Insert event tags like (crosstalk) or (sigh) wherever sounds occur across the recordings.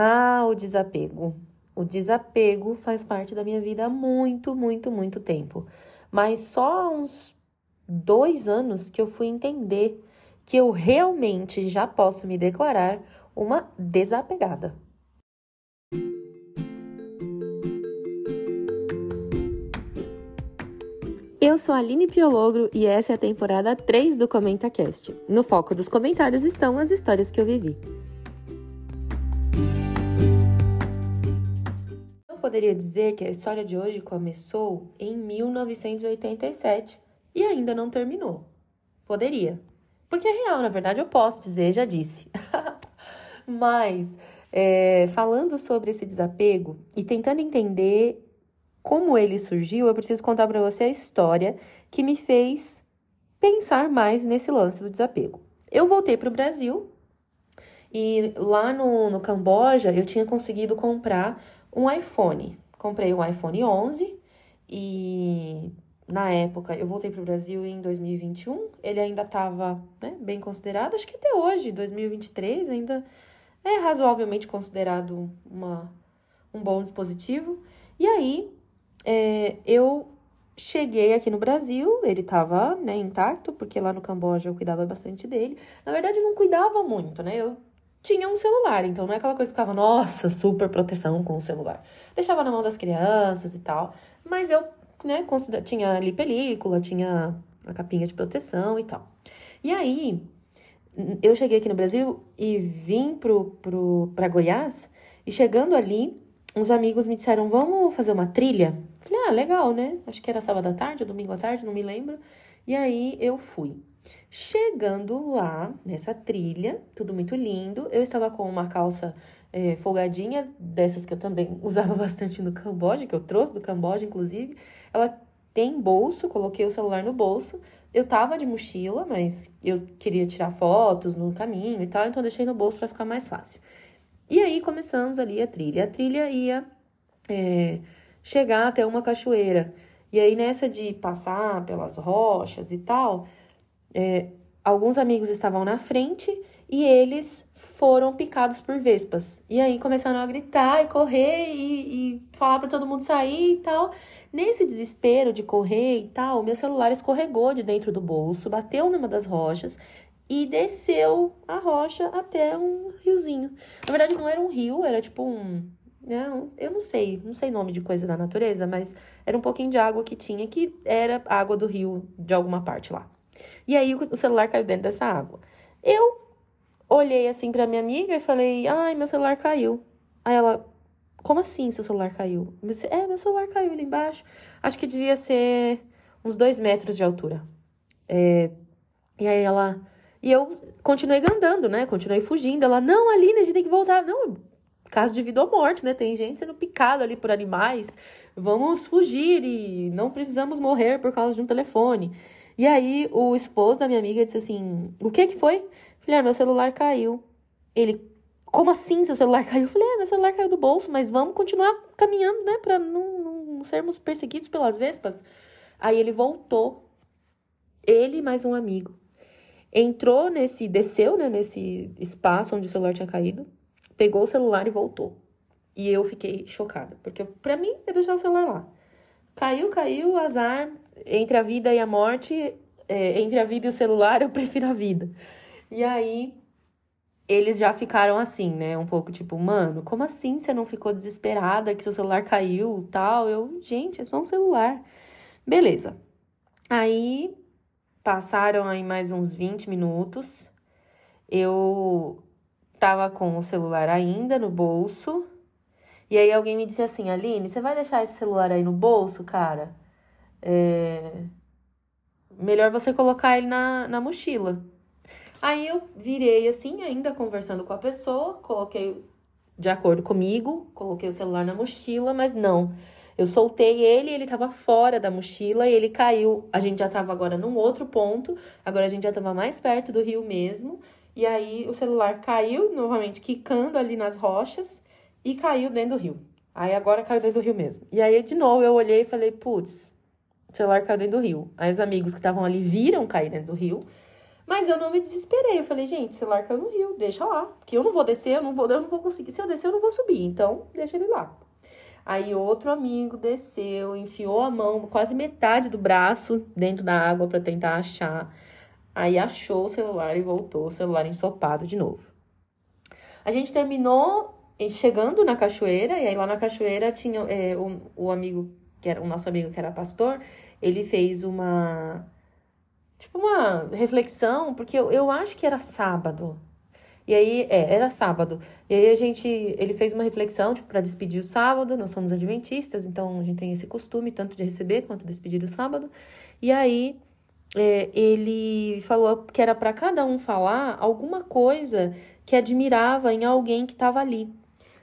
Ah, o desapego. O desapego faz parte da minha vida há muito, muito, muito tempo. Mas só há uns dois anos que eu fui entender que eu realmente já posso me declarar uma desapegada. Eu sou a Aline Piologro e essa é a temporada 3 do ComentaCast. No foco dos comentários estão as histórias que eu vivi. Poderia dizer que a história de hoje começou em 1987 e ainda não terminou. Poderia. Porque é real, na verdade, eu posso dizer, já disse. (laughs) Mas, é, falando sobre esse desapego e tentando entender como ele surgiu, eu preciso contar para você a história que me fez pensar mais nesse lance do desapego. Eu voltei para o Brasil e lá no, no Camboja eu tinha conseguido comprar um iPhone. Comprei um iPhone 11 e na época eu voltei para o Brasil em 2021. Ele ainda estava né, bem considerado, acho que até hoje, 2023, ainda é razoavelmente considerado uma, um bom dispositivo. E aí é, eu cheguei aqui no Brasil, ele estava né, intacto, porque lá no Camboja eu cuidava bastante dele. Na verdade, não cuidava muito, né? Eu tinha um celular, então não é aquela coisa que ficava, nossa, super proteção com o celular. Deixava na mão das crianças e tal, mas eu, né, tinha ali película, tinha a capinha de proteção e tal. E aí, eu cheguei aqui no Brasil e vim pro, pro, pra Goiás, e chegando ali, uns amigos me disseram, vamos fazer uma trilha? Falei, ah, legal, né? Acho que era sábado à tarde, ou domingo à tarde, não me lembro. E aí eu fui. Chegando lá, nessa trilha, tudo muito lindo, eu estava com uma calça é, folgadinha, dessas que eu também (laughs) usava bastante no Camboja, que eu trouxe do Camboja, inclusive. Ela tem bolso, coloquei o celular no bolso. Eu tava de mochila, mas eu queria tirar fotos no caminho e tal, então deixei no bolso para ficar mais fácil. E aí começamos ali a trilha. A trilha ia é, chegar até uma cachoeira. E aí, nessa de passar pelas rochas e tal, é, alguns amigos estavam na frente e eles foram picados por vespas. E aí começaram a gritar e correr e, e falar para todo mundo sair e tal. Nesse desespero de correr e tal, meu celular escorregou de dentro do bolso, bateu numa das rochas e desceu a rocha até um riozinho. Na verdade, não era um rio, era tipo um. Não, eu não sei, não sei nome de coisa da natureza, mas era um pouquinho de água que tinha, que era água do rio de alguma parte lá. E aí o celular caiu dentro dessa água. Eu olhei assim para minha amiga e falei: "Ai, meu celular caiu". Aí ela: "Como assim seu celular caiu?" Eu disse, é, meu celular caiu ali embaixo. Acho que devia ser uns dois metros de altura. É... E aí ela e eu continuei andando, né? Continuei fugindo. Ela: "Não, Aline, a gente tem que voltar". Não, caso de vida ou morte, né? Tem gente sendo picada ali por animais. Vamos fugir e não precisamos morrer por causa de um telefone. E aí o esposo da minha amiga disse assim: O que que foi? Falei: ah, meu celular caiu. Ele, como assim seu celular caiu? Eu falei: é, meu celular caiu do bolso, mas vamos continuar caminhando, né, pra não, não sermos perseguidos pelas vespas. Aí ele voltou, ele mais um amigo. Entrou nesse, desceu, né, nesse espaço onde o celular tinha caído, pegou o celular e voltou. E eu fiquei chocada, porque para mim é deixar o celular lá. Caiu, caiu, azar, entre a vida e a morte, é, entre a vida e o celular, (laughs) eu prefiro a vida. E aí, eles já ficaram assim, né? Um pouco tipo, mano, como assim você não ficou desesperada que seu celular caiu tal? Eu, gente, é só um celular. Beleza. Aí, passaram aí mais uns 20 minutos. Eu tava com o celular ainda no bolso. E aí alguém me disse assim, Aline, você vai deixar esse celular aí no bolso, cara? É... Melhor você colocar ele na, na mochila. Aí eu virei assim, ainda conversando com a pessoa, coloquei de acordo comigo, coloquei o celular na mochila, mas não. Eu soltei ele, ele tava fora da mochila e ele caiu. A gente já tava agora num outro ponto, agora a gente já tava mais perto do rio mesmo. E aí o celular caiu, novamente quicando ali nas rochas e caiu dentro do rio. Aí agora caiu dentro do rio mesmo. E aí de novo eu olhei e falei, putz, o celular caiu dentro do rio. Aí os amigos que estavam ali viram cair dentro do rio, Mas eu não me desesperei. Eu falei, gente, o celular caiu no rio, deixa lá. Porque eu não vou descer, eu não vou, eu não vou conseguir. Se eu descer, eu não vou subir. Então, deixa ele lá. Aí outro amigo desceu, enfiou a mão, quase metade do braço dentro da água para tentar achar. Aí achou o celular e voltou, o celular ensopado de novo. A gente terminou chegando na cachoeira, e aí lá na cachoeira tinha é, o, o amigo, que era o nosso amigo que era pastor, ele fez uma. Tipo, uma reflexão, porque eu, eu acho que era sábado. E aí, é, era sábado. E aí a gente, ele fez uma reflexão, tipo, para despedir o sábado. Nós somos adventistas, então a gente tem esse costume tanto de receber quanto de despedir o sábado. E aí, é, ele falou que era para cada um falar alguma coisa que admirava em alguém que estava ali.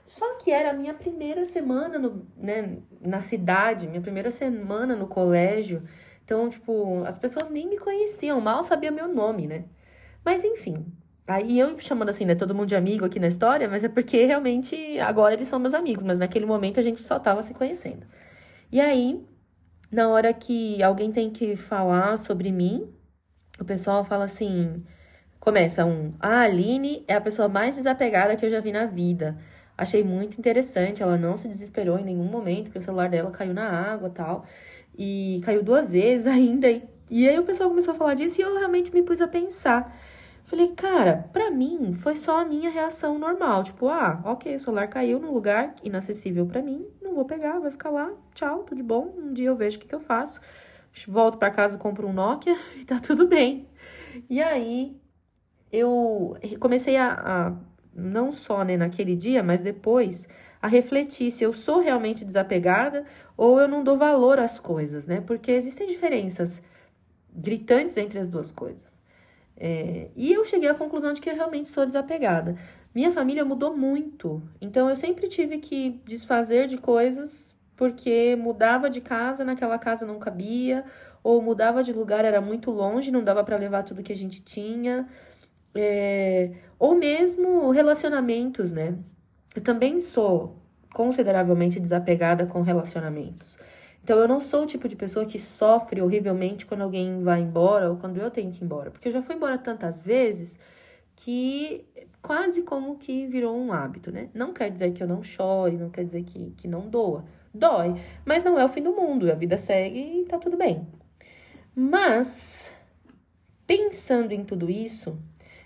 Só que era a minha primeira semana no, né, na cidade, minha primeira semana no colégio. Então, tipo, as pessoas nem me conheciam, mal sabia meu nome, né? Mas enfim, Aí eu chamando assim, né, todo mundo de amigo aqui na história, mas é porque realmente agora eles são meus amigos, mas naquele momento a gente só tava se conhecendo. E aí, na hora que alguém tem que falar sobre mim, o pessoal fala assim, começa um, a Aline é a pessoa mais desapegada que eu já vi na vida. Achei muito interessante, ela não se desesperou em nenhum momento, porque o celular dela caiu na água tal, e caiu duas (laughs) vezes ainda. E aí o pessoal começou a falar disso e eu realmente me pus a pensar. Falei, cara, pra mim foi só a minha reação normal. Tipo, ah, ok, o celular caiu num lugar inacessível para mim, não vou pegar, vai ficar lá, tchau, tudo bom. Um dia eu vejo o que, que eu faço. Volto para casa, compro um Nokia (laughs) e tá tudo bem. E aí eu comecei a, a não só né, naquele dia, mas depois, a refletir se eu sou realmente desapegada ou eu não dou valor às coisas, né? Porque existem diferenças gritantes entre as duas coisas. É, e eu cheguei à conclusão de que eu realmente sou desapegada. Minha família mudou muito, então eu sempre tive que desfazer de coisas porque mudava de casa, naquela casa não cabia, ou mudava de lugar, era muito longe, não dava para levar tudo que a gente tinha, é, ou mesmo relacionamentos, né? Eu também sou consideravelmente desapegada com relacionamentos. Então, eu não sou o tipo de pessoa que sofre horrivelmente quando alguém vai embora ou quando eu tenho que ir embora. Porque eu já fui embora tantas vezes que quase como que virou um hábito, né? Não quer dizer que eu não chore, não quer dizer que, que não doa. Dói, mas não é o fim do mundo. A vida segue e tá tudo bem. Mas, pensando em tudo isso,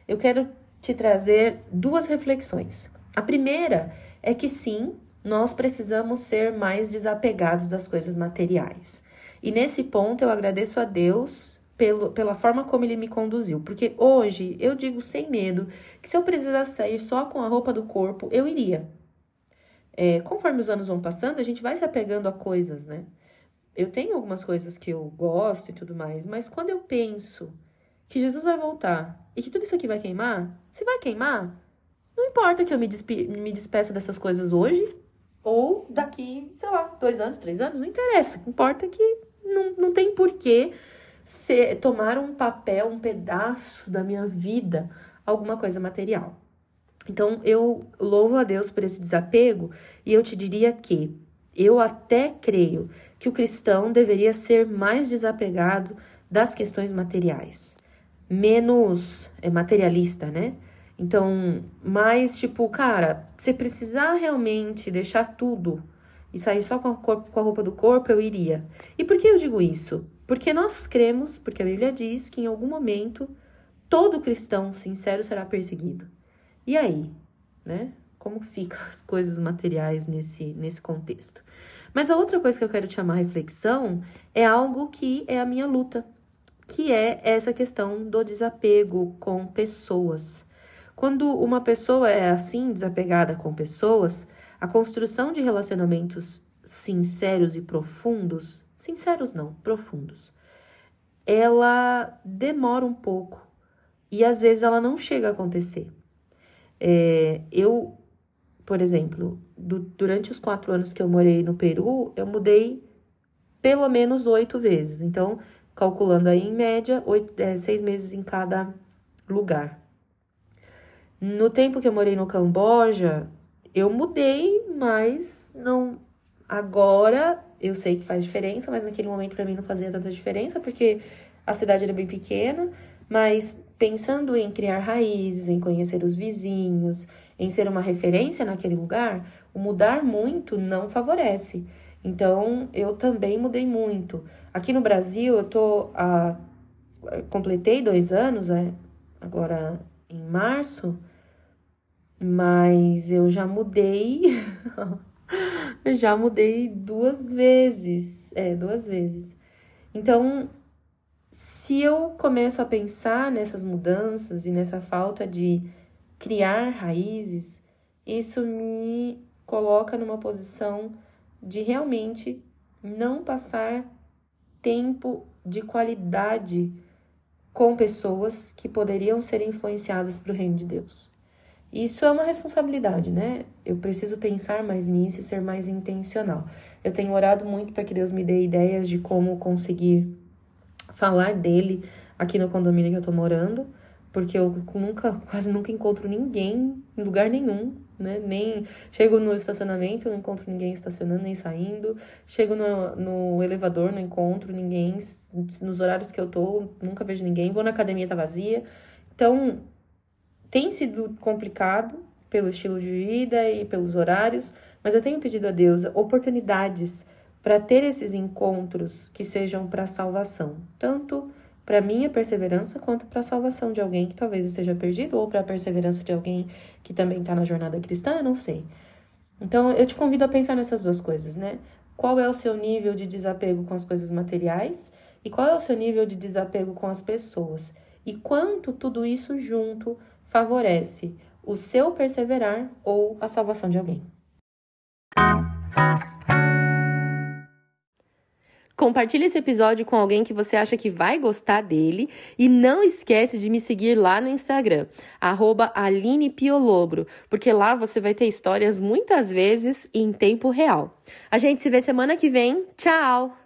eu quero te trazer duas reflexões. A primeira é que sim, nós precisamos ser mais desapegados das coisas materiais. E nesse ponto eu agradeço a Deus pelo, pela forma como ele me conduziu, porque hoje eu digo sem medo que se eu precisasse sair só com a roupa do corpo, eu iria. É, conforme os anos vão passando, a gente vai se apegando a coisas, né? Eu tenho algumas coisas que eu gosto e tudo mais, mas quando eu penso que Jesus vai voltar e que tudo isso aqui vai queimar, se vai queimar, não importa que eu me, despe me despeça dessas coisas hoje, ou daqui, sei lá, dois anos, três anos, não interessa. O que importa é que não, não tem porquê ser, tomar um papel, um pedaço da minha vida, alguma coisa material. Então, eu louvo a Deus por esse desapego e eu te diria que eu até creio que o cristão deveria ser mais desapegado das questões materiais, menos é, materialista, né? Então, mais tipo, cara, se precisar realmente deixar tudo e sair só com a, corpo, com a roupa do corpo, eu iria. E por que eu digo isso? Porque nós cremos, porque a Bíblia diz que em algum momento todo cristão sincero será perseguido. E aí, né? Como ficam as coisas materiais nesse, nesse contexto? Mas a outra coisa que eu quero chamar reflexão é algo que é a minha luta, que é essa questão do desapego com pessoas. Quando uma pessoa é assim, desapegada com pessoas, a construção de relacionamentos sinceros e profundos, sinceros não, profundos, ela demora um pouco e às vezes ela não chega a acontecer. É, eu, por exemplo, do, durante os quatro anos que eu morei no Peru, eu mudei pelo menos oito vezes. Então, calculando aí em média, oito, é, seis meses em cada lugar. No tempo que eu morei no Camboja, eu mudei, mas não. Agora eu sei que faz diferença, mas naquele momento para mim não fazia tanta diferença, porque a cidade era bem pequena. Mas pensando em criar raízes, em conhecer os vizinhos, em ser uma referência naquele lugar, o mudar muito não favorece. Então, eu também mudei muito. Aqui no Brasil, eu tô a, completei dois anos, é, agora em março, mas eu já mudei, (laughs) já mudei duas vezes, é, duas vezes. Então, se eu começo a pensar nessas mudanças e nessa falta de criar raízes, isso me coloca numa posição de realmente não passar tempo de qualidade com pessoas que poderiam ser influenciadas para o reino de Deus. Isso é uma responsabilidade, né? Eu preciso pensar mais nisso e ser mais intencional. Eu tenho orado muito para que Deus me dê ideias de como conseguir falar dele aqui no condomínio que eu tô morando, porque eu nunca, quase nunca encontro ninguém em lugar nenhum, né? Nem chego no estacionamento, não encontro ninguém estacionando nem saindo. Chego no, no elevador, não encontro ninguém. Nos horários que eu tô, nunca vejo ninguém. Vou na academia, tá vazia. Então, tem sido complicado pelo estilo de vida e pelos horários, mas eu tenho pedido a Deus oportunidades para ter esses encontros que sejam para salvação, tanto para minha perseverança quanto para a salvação de alguém que talvez esteja perdido ou para a perseverança de alguém que também está na jornada cristã, eu não sei. Então eu te convido a pensar nessas duas coisas, né? Qual é o seu nível de desapego com as coisas materiais e qual é o seu nível de desapego com as pessoas? E quanto tudo isso junto favorece o seu perseverar ou a salvação de alguém. Compartilhe esse episódio com alguém que você acha que vai gostar dele e não esquece de me seguir lá no Instagram, @alinepiolobro, porque lá você vai ter histórias muitas vezes em tempo real. A gente se vê semana que vem. Tchau!